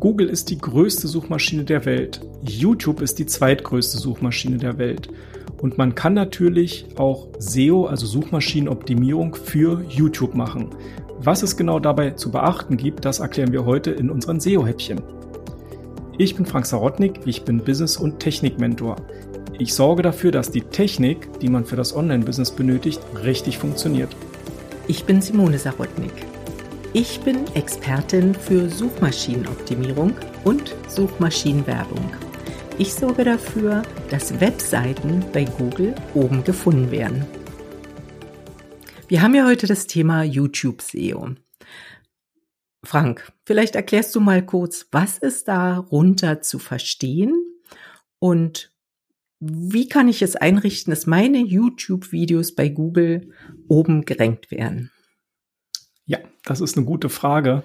Google ist die größte Suchmaschine der Welt. YouTube ist die zweitgrößte Suchmaschine der Welt. Und man kann natürlich auch SEO, also Suchmaschinenoptimierung für YouTube machen. Was es genau dabei zu beachten gibt, das erklären wir heute in unseren SEO-Häppchen. Ich bin Frank Sarotnik, ich bin Business- und Technik-Mentor. Ich sorge dafür, dass die Technik, die man für das Online-Business benötigt, richtig funktioniert. Ich bin Simone Sarotnik. Ich bin Expertin für Suchmaschinenoptimierung und Suchmaschinenwerbung. Ich sorge dafür, dass Webseiten bei Google oben gefunden werden. Wir haben ja heute das Thema YouTube SEO. Frank, vielleicht erklärst du mal kurz, was ist darunter zu verstehen und wie kann ich es einrichten, dass meine YouTube-Videos bei Google oben gerankt werden? Ja, das ist eine gute Frage.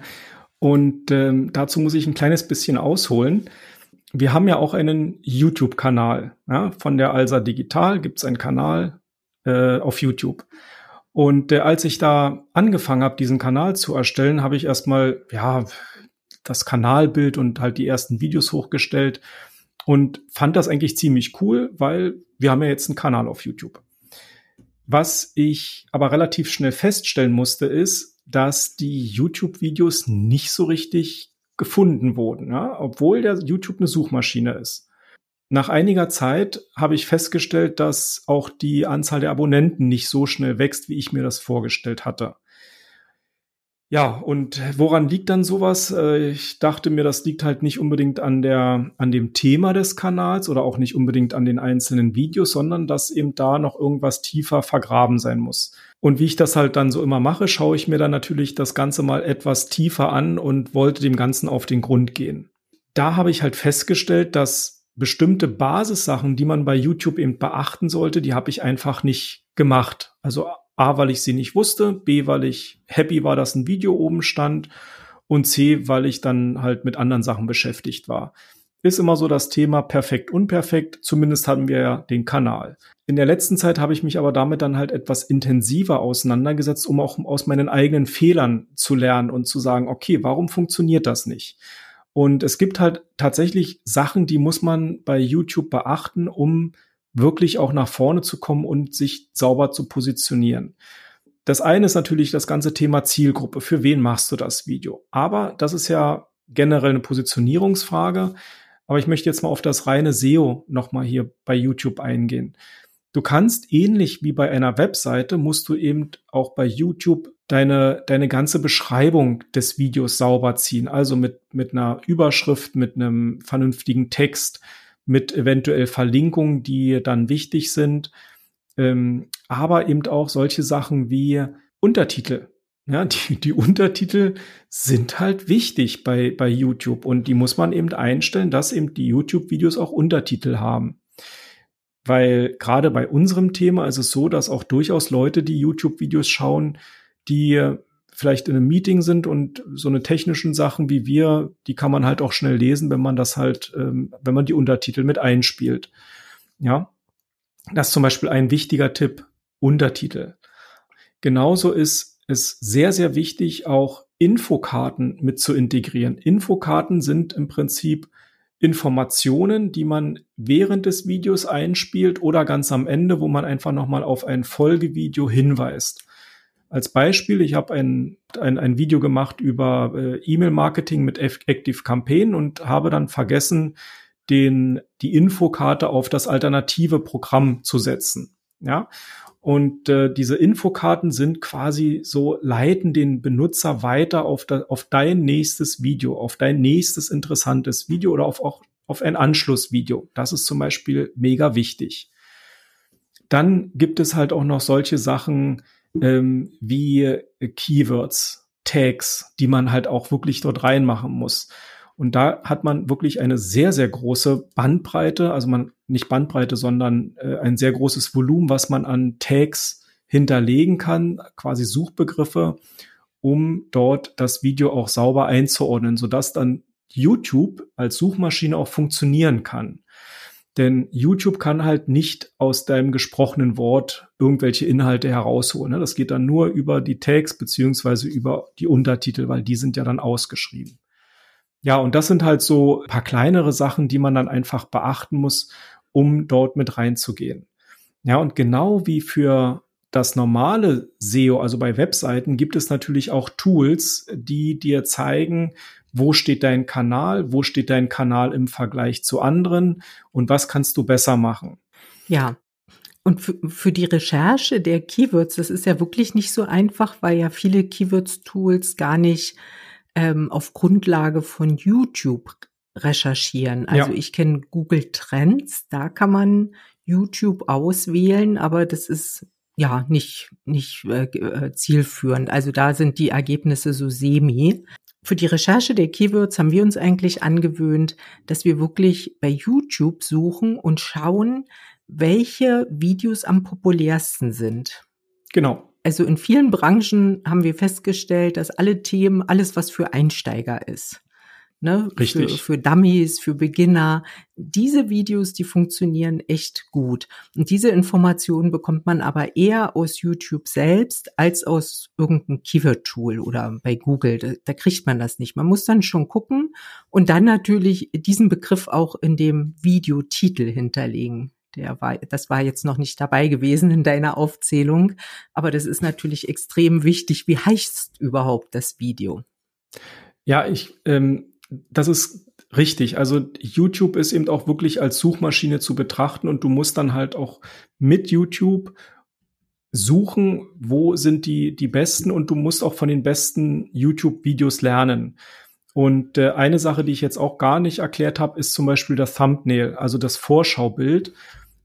Und ähm, dazu muss ich ein kleines bisschen ausholen. Wir haben ja auch einen YouTube-Kanal. Ja? Von der Alsa Digital gibt es einen Kanal äh, auf YouTube. Und äh, als ich da angefangen habe, diesen Kanal zu erstellen, habe ich erstmal ja das Kanalbild und halt die ersten Videos hochgestellt und fand das eigentlich ziemlich cool, weil wir haben ja jetzt einen Kanal auf YouTube. Was ich aber relativ schnell feststellen musste, ist, dass die YouTube-Videos nicht so richtig gefunden wurden, ja? obwohl der YouTube eine Suchmaschine ist. Nach einiger Zeit habe ich festgestellt, dass auch die Anzahl der Abonnenten nicht so schnell wächst, wie ich mir das vorgestellt hatte. Ja, und woran liegt dann sowas? Äh, ich dachte mir, das liegt halt nicht unbedingt an der, an dem Thema des Kanals oder auch nicht unbedingt an den einzelnen Videos, sondern dass eben da noch irgendwas tiefer vergraben sein muss. Und wie ich das halt dann so immer mache, schaue ich mir dann natürlich das Ganze mal etwas tiefer an und wollte dem Ganzen auf den Grund gehen. Da habe ich halt festgestellt, dass bestimmte Basissachen, die man bei YouTube eben beachten sollte, die habe ich einfach nicht gemacht. Also A, weil ich sie nicht wusste, B, weil ich happy war, dass ein Video oben stand und C, weil ich dann halt mit anderen Sachen beschäftigt war. Ist immer so das Thema perfekt, unperfekt. Zumindest hatten wir ja den Kanal. In der letzten Zeit habe ich mich aber damit dann halt etwas intensiver auseinandergesetzt, um auch aus meinen eigenen Fehlern zu lernen und zu sagen, okay, warum funktioniert das nicht? Und es gibt halt tatsächlich Sachen, die muss man bei YouTube beachten, um wirklich auch nach vorne zu kommen und sich sauber zu positionieren. Das eine ist natürlich das ganze Thema Zielgruppe. Für wen machst du das Video? Aber das ist ja generell eine Positionierungsfrage. Aber ich möchte jetzt mal auf das reine SEO nochmal hier bei YouTube eingehen. Du kannst ähnlich wie bei einer Webseite, musst du eben auch bei YouTube deine, deine ganze Beschreibung des Videos sauber ziehen. Also mit, mit einer Überschrift, mit einem vernünftigen Text, mit eventuell Verlinkungen, die dann wichtig sind, ähm, aber eben auch solche Sachen wie Untertitel. Ja, die, die Untertitel sind halt wichtig bei, bei YouTube und die muss man eben einstellen, dass eben die YouTube-Videos auch Untertitel haben. Weil gerade bei unserem Thema ist es so, dass auch durchaus Leute, die YouTube-Videos schauen, die vielleicht in einem Meeting sind und so eine technischen Sachen wie wir, die kann man halt auch schnell lesen, wenn man das halt, ähm, wenn man die Untertitel mit einspielt. Ja, das ist zum Beispiel ein wichtiger Tipp, Untertitel. Genauso ist es sehr, sehr wichtig, auch Infokarten mit zu integrieren. Infokarten sind im Prinzip Informationen, die man während des Videos einspielt oder ganz am Ende, wo man einfach nochmal auf ein Folgevideo hinweist. Als Beispiel, ich habe ein, ein, ein Video gemacht über äh, E-Mail-Marketing mit Active Campaign und habe dann vergessen, den, die Infokarte auf das alternative Programm zu setzen. Ja. Und äh, diese Infokarten sind quasi so, leiten den Benutzer weiter auf, da, auf dein nächstes Video, auf dein nächstes interessantes Video oder auf, auch auf ein Anschlussvideo. Das ist zum Beispiel mega wichtig. Dann gibt es halt auch noch solche Sachen, ähm, wie Keywords, Tags, die man halt auch wirklich dort reinmachen muss. Und da hat man wirklich eine sehr, sehr große Bandbreite, also man nicht Bandbreite, sondern äh, ein sehr großes Volumen, was man an Tags hinterlegen kann, quasi Suchbegriffe, um dort das Video auch sauber einzuordnen, sodass dann YouTube als Suchmaschine auch funktionieren kann. Denn YouTube kann halt nicht aus deinem gesprochenen Wort irgendwelche Inhalte herausholen. Ne? Das geht dann nur über die Tags beziehungsweise über die Untertitel, weil die sind ja dann ausgeschrieben. Ja, und das sind halt so paar kleinere Sachen, die man dann einfach beachten muss, um dort mit reinzugehen. Ja, und genau wie für das normale SEO, also bei Webseiten, gibt es natürlich auch Tools, die dir zeigen, wo steht dein Kanal, wo steht dein Kanal im Vergleich zu anderen und was kannst du besser machen. Ja. Und für, für die Recherche der Keywords, das ist ja wirklich nicht so einfach, weil ja viele Keywords-Tools gar nicht ähm, auf Grundlage von YouTube recherchieren. Also ja. ich kenne Google Trends, da kann man YouTube auswählen, aber das ist ja nicht nicht äh, äh, zielführend. Also da sind die Ergebnisse so semi. Für die Recherche der Keywords haben wir uns eigentlich angewöhnt, dass wir wirklich bei YouTube suchen und schauen, welche Videos am populärsten sind. Genau. Also in vielen Branchen haben wir festgestellt, dass alle Themen, alles was für Einsteiger ist, ne, Richtig. Für, für Dummies, für Beginner, diese Videos, die funktionieren echt gut. Und diese Informationen bekommt man aber eher aus YouTube selbst als aus irgendeinem Keyword-Tool oder bei Google. Da, da kriegt man das nicht. Man muss dann schon gucken und dann natürlich diesen Begriff auch in dem Videotitel hinterlegen der war, das war jetzt noch nicht dabei gewesen in deiner Aufzählung, aber das ist natürlich extrem wichtig. Wie heißt überhaupt das Video? Ja, ich, ähm, das ist richtig. Also YouTube ist eben auch wirklich als Suchmaschine zu betrachten und du musst dann halt auch mit YouTube suchen, wo sind die, die besten und du musst auch von den besten YouTube-Videos lernen. Und äh, eine Sache, die ich jetzt auch gar nicht erklärt habe, ist zum Beispiel das Thumbnail, also das Vorschaubild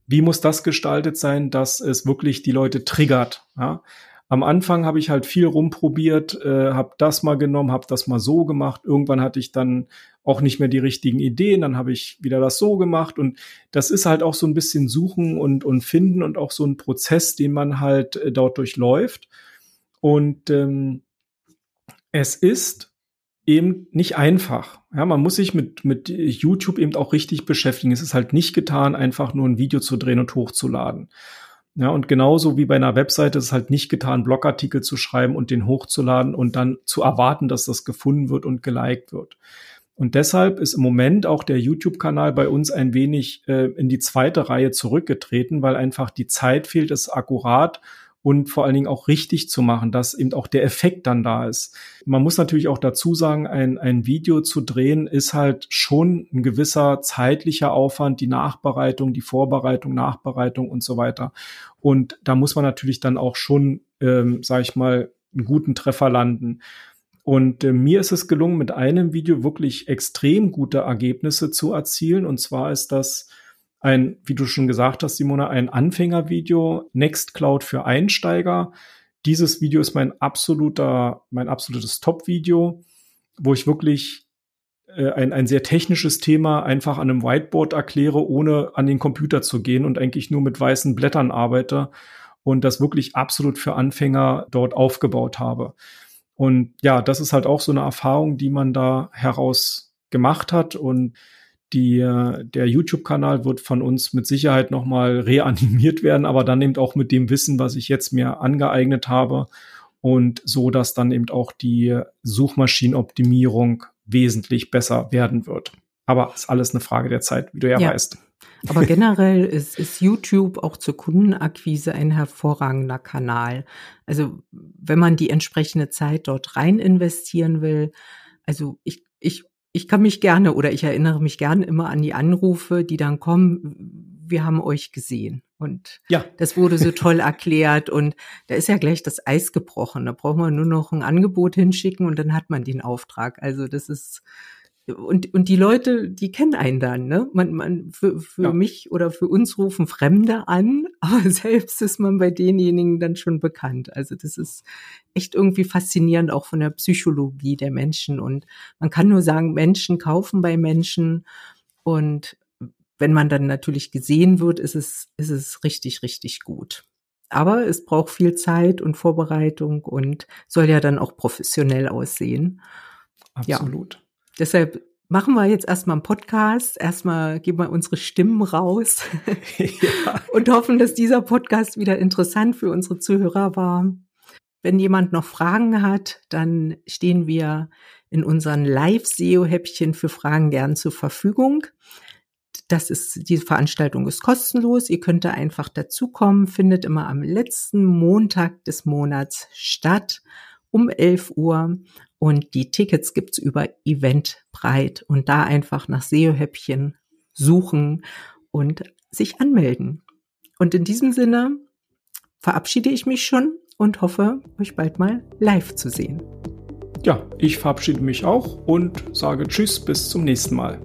wie muss das gestaltet sein, dass es wirklich die Leute triggert. Ja? Am Anfang habe ich halt viel rumprobiert, äh, habe das mal genommen, habe das mal so gemacht. Irgendwann hatte ich dann auch nicht mehr die richtigen Ideen, dann habe ich wieder das so gemacht und das ist halt auch so ein bisschen suchen und und finden und auch so ein Prozess, den man halt äh, dort durchläuft. Und ähm, es ist eben nicht einfach. Ja, man muss sich mit, mit YouTube eben auch richtig beschäftigen. Es ist halt nicht getan, einfach nur ein Video zu drehen und hochzuladen. Ja, und genauso wie bei einer Webseite ist es halt nicht getan, Blogartikel zu schreiben und den hochzuladen und dann zu erwarten, dass das gefunden wird und geliked wird. Und deshalb ist im Moment auch der YouTube-Kanal bei uns ein wenig äh, in die zweite Reihe zurückgetreten, weil einfach die Zeit fehlt, es akkurat und vor allen Dingen auch richtig zu machen, dass eben auch der Effekt dann da ist. Man muss natürlich auch dazu sagen, ein, ein Video zu drehen ist halt schon ein gewisser zeitlicher Aufwand, die Nachbereitung, die Vorbereitung, Nachbereitung und so weiter. Und da muss man natürlich dann auch schon, ähm, sage ich mal, einen guten Treffer landen. Und äh, mir ist es gelungen, mit einem Video wirklich extrem gute Ergebnisse zu erzielen. Und zwar ist das ein, wie du schon gesagt hast, Simona, ein Anfängervideo, Nextcloud für Einsteiger. Dieses Video ist mein absoluter, mein absolutes Top-Video, wo ich wirklich äh, ein, ein sehr technisches Thema einfach an einem Whiteboard erkläre, ohne an den Computer zu gehen und eigentlich nur mit weißen Blättern arbeite und das wirklich absolut für Anfänger dort aufgebaut habe. Und ja, das ist halt auch so eine Erfahrung, die man da heraus gemacht hat und die, der YouTube-Kanal wird von uns mit Sicherheit nochmal reanimiert werden, aber dann eben auch mit dem Wissen, was ich jetzt mir angeeignet habe und so, dass dann eben auch die Suchmaschinenoptimierung wesentlich besser werden wird. Aber ist alles eine Frage der Zeit, wie du ja, ja. weißt. Aber generell ist, ist YouTube auch zur Kundenakquise ein hervorragender Kanal. Also wenn man die entsprechende Zeit dort rein investieren will, also ich, ich ich kann mich gerne oder ich erinnere mich gerne immer an die Anrufe, die dann kommen, wir haben euch gesehen. Und ja. das wurde so toll erklärt und da ist ja gleich das Eis gebrochen. Da braucht man nur noch ein Angebot hinschicken und dann hat man den Auftrag. Also das ist, und, und die Leute, die kennen einen dann, ne? Man, man, für, für ja. mich oder für uns rufen Fremde an, aber selbst ist man bei denjenigen dann schon bekannt. Also das ist echt irgendwie faszinierend, auch von der Psychologie der Menschen. Und man kann nur sagen, Menschen kaufen bei Menschen. Und wenn man dann natürlich gesehen wird, ist es, ist es richtig, richtig gut. Aber es braucht viel Zeit und Vorbereitung und soll ja dann auch professionell aussehen. Absolut. Ja. Deshalb machen wir jetzt erstmal einen Podcast, erstmal geben wir unsere Stimmen raus ja. und hoffen, dass dieser Podcast wieder interessant für unsere Zuhörer war. wenn jemand noch Fragen hat, dann stehen wir in unseren Live-SEO-Häppchen für Fragen gern zur Verfügung. Das ist, diese Veranstaltung ist kostenlos. Ihr könnt da einfach dazukommen, findet immer am letzten Montag des Monats statt um 11 Uhr und die Tickets gibt's über Eventbreit und da einfach nach SEO-Häppchen suchen und sich anmelden. Und in diesem Sinne verabschiede ich mich schon und hoffe, euch bald mal live zu sehen. Ja, ich verabschiede mich auch und sage Tschüss, bis zum nächsten Mal.